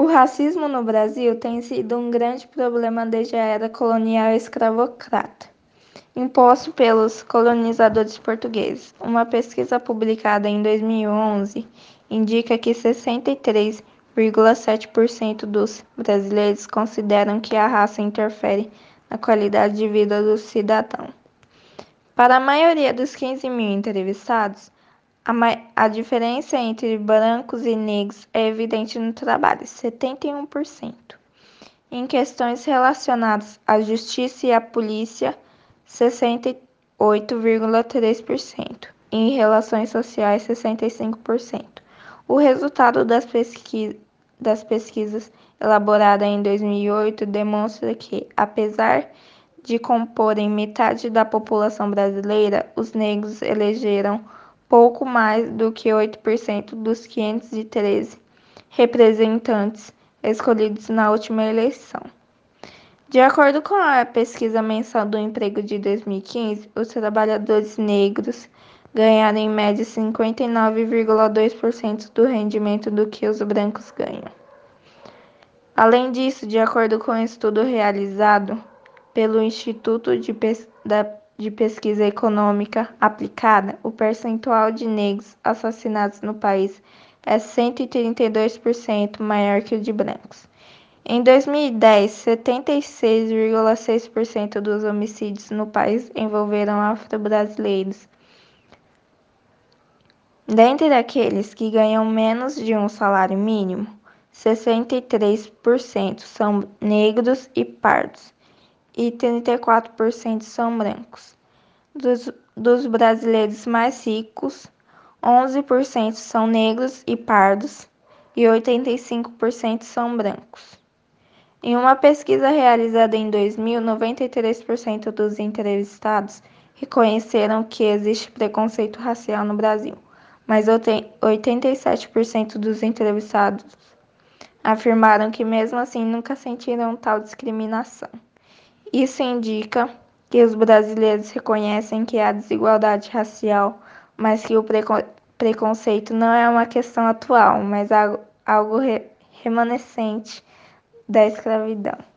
O racismo no Brasil tem sido um grande problema desde a era colonial escravocrata, imposto pelos colonizadores portugueses. Uma pesquisa publicada em 2011 indica que 63,7% dos brasileiros consideram que a raça interfere na qualidade de vida do cidadão. Para a maioria dos 15 mil entrevistados, a, a diferença entre brancos e negros é evidente no trabalho, 71%. Em questões relacionadas à justiça e à polícia, 68,3%. Em relações sociais, 65%. O resultado das, pesquis das pesquisas elaborada em 2008 demonstra que, apesar de comporem metade da população brasileira, os negros elegeram pouco mais do que 8% dos 513 representantes escolhidos na última eleição. De acordo com a pesquisa mensal do emprego de 2015, os trabalhadores negros ganharam em média 59,2% do rendimento do que os brancos ganham. Além disso, de acordo com um estudo realizado pelo Instituto de, Pes da de pesquisa econômica aplicada, o percentual de negros assassinados no país é 132% maior que o de brancos. Em 2010, 76,6% dos homicídios no país envolveram afro-brasileiros. Dentre aqueles que ganham menos de um salário mínimo, 63% são negros e pardos e 34% são brancos. Dos, dos brasileiros mais ricos, 11% são negros e pardos e 85% são brancos. Em uma pesquisa realizada em 2000, 93% dos entrevistados reconheceram que existe preconceito racial no Brasil, mas 87% dos entrevistados afirmaram que, mesmo assim, nunca sentiram tal discriminação. Isso indica que os brasileiros reconhecem que há desigualdade racial, mas que o preconceito não é uma questão atual, mas algo remanescente da escravidão.